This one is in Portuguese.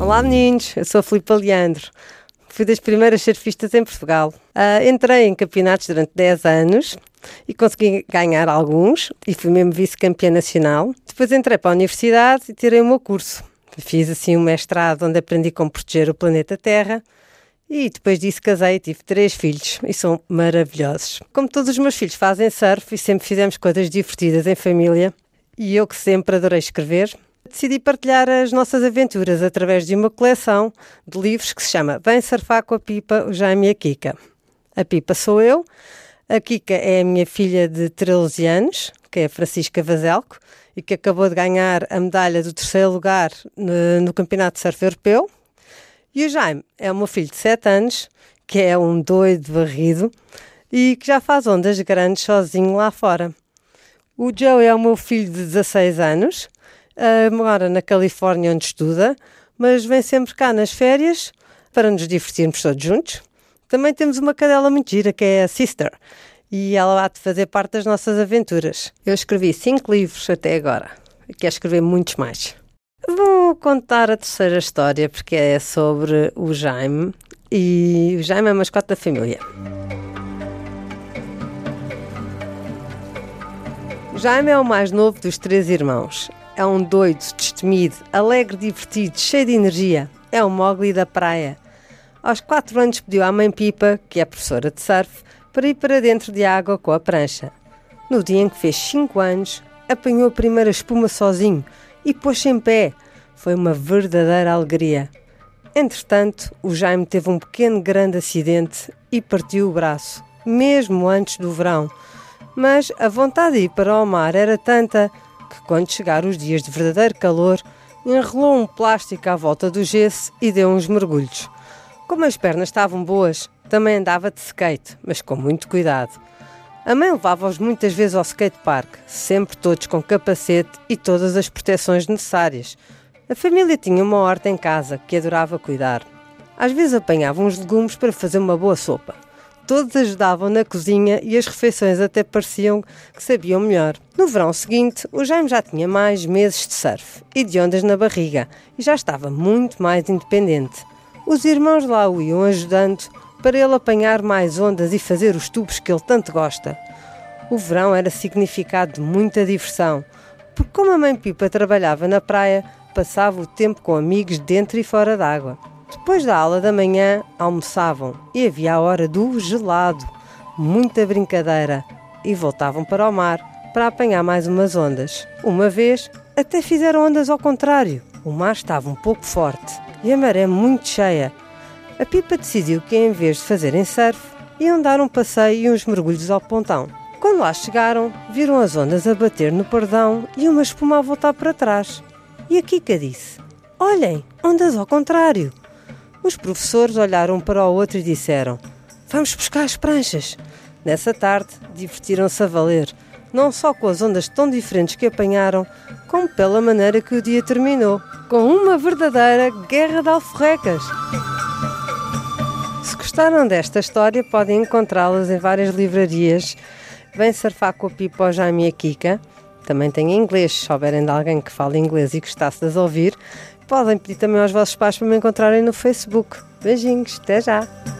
Olá meninos, eu sou a Filipe Leandro. Fui das primeiras surfistas em Portugal. Uh, entrei em campeonatos durante 10 anos e consegui ganhar alguns e fui mesmo vice-campeã nacional. Depois entrei para a universidade e tirei o meu curso. Fiz assim um mestrado onde aprendi como proteger o planeta Terra e depois disso casei tive três filhos e são maravilhosos. Como todos os meus filhos fazem surf e sempre fizemos coisas divertidas em família e eu que sempre adorei escrever, decidi partilhar as nossas aventuras através de uma coleção de livros que se chama Vem Surfar com a Pipa, o Jaime e a Kika. A Pipa sou eu, a Kika é a minha filha de 13 anos, que é a Francisca Vazelco, e que acabou de ganhar a medalha do terceiro lugar no, no Campeonato de Surf Europeu. E o Jaime é o meu filho de 7 anos, que é um doido varrido e que já faz ondas grandes sozinho lá fora. O Joe é o meu filho de 16 anos, uh, mora na Califórnia onde estuda, mas vem sempre cá nas férias para nos divertirmos todos juntos. Também temos uma cadela muito gira que é a Sister e ela há de fazer parte das nossas aventuras. Eu escrevi cinco livros até agora e quero escrever muitos mais. Vou contar a terceira história porque é sobre o Jaime e o Jaime é a mascote da família. O Jaime é o mais novo dos três irmãos. É um doido, destemido, alegre, divertido, cheio de energia. É o Mogli da praia. Aos quatro anos pediu à mãe Pipa, que é professora de surf, para ir para dentro de água com a prancha. No dia em que fez cinco anos, apanhou a primeira espuma sozinho e pôs-se em pé. Foi uma verdadeira alegria. Entretanto, o Jaime teve um pequeno grande acidente e partiu o braço, mesmo antes do verão. Mas a vontade de ir para o mar era tanta que, quando chegaram os dias de verdadeiro calor, enrolou um plástico à volta do gesso e deu uns mergulhos. Como as pernas estavam boas, também andava de skate, mas com muito cuidado. A mãe levava-os muitas vezes ao skatepark, sempre todos com capacete e todas as proteções necessárias. A família tinha uma horta em casa que adorava cuidar. Às vezes apanhavam uns legumes para fazer uma boa sopa. Todos ajudavam na cozinha e as refeições até pareciam que sabiam melhor. No verão seguinte, o Jaime já tinha mais meses de surf e de ondas na barriga e já estava muito mais independente. Os irmãos lá o iam ajudando para ele apanhar mais ondas e fazer os tubos que ele tanto gosta. O verão era significado de muita diversão, porque como a mãe Pipa trabalhava na praia, passava o tempo com amigos dentro e fora d'água. Depois da aula da manhã, almoçavam e havia a hora do gelado. Muita brincadeira. E voltavam para o mar para apanhar mais umas ondas. Uma vez, até fizeram ondas ao contrário. O mar estava um pouco forte e a maré muito cheia. A Pipa decidiu que, em vez de fazerem surf, iam dar um passeio e uns mergulhos ao pontão. Quando lá chegaram, viram as ondas a bater no perdão e uma espuma a voltar para trás. E a Kika disse: Olhem, ondas ao contrário. Os professores olharam para o outro e disseram: Vamos buscar as pranchas. Nessa tarde, divertiram-se a valer, não só com as ondas tão diferentes que apanharam, como pela maneira que o dia terminou com uma verdadeira guerra de alforrecas. Gostaram desta história, podem encontrá-las em várias livrarias. Vem surfar com a Pipa ou Jaime e a Kika. Também tem em inglês, se souberem de alguém que fala inglês e gostasse de as ouvir. Podem pedir também aos vossos pais para me encontrarem no Facebook. Beijinhos, até já!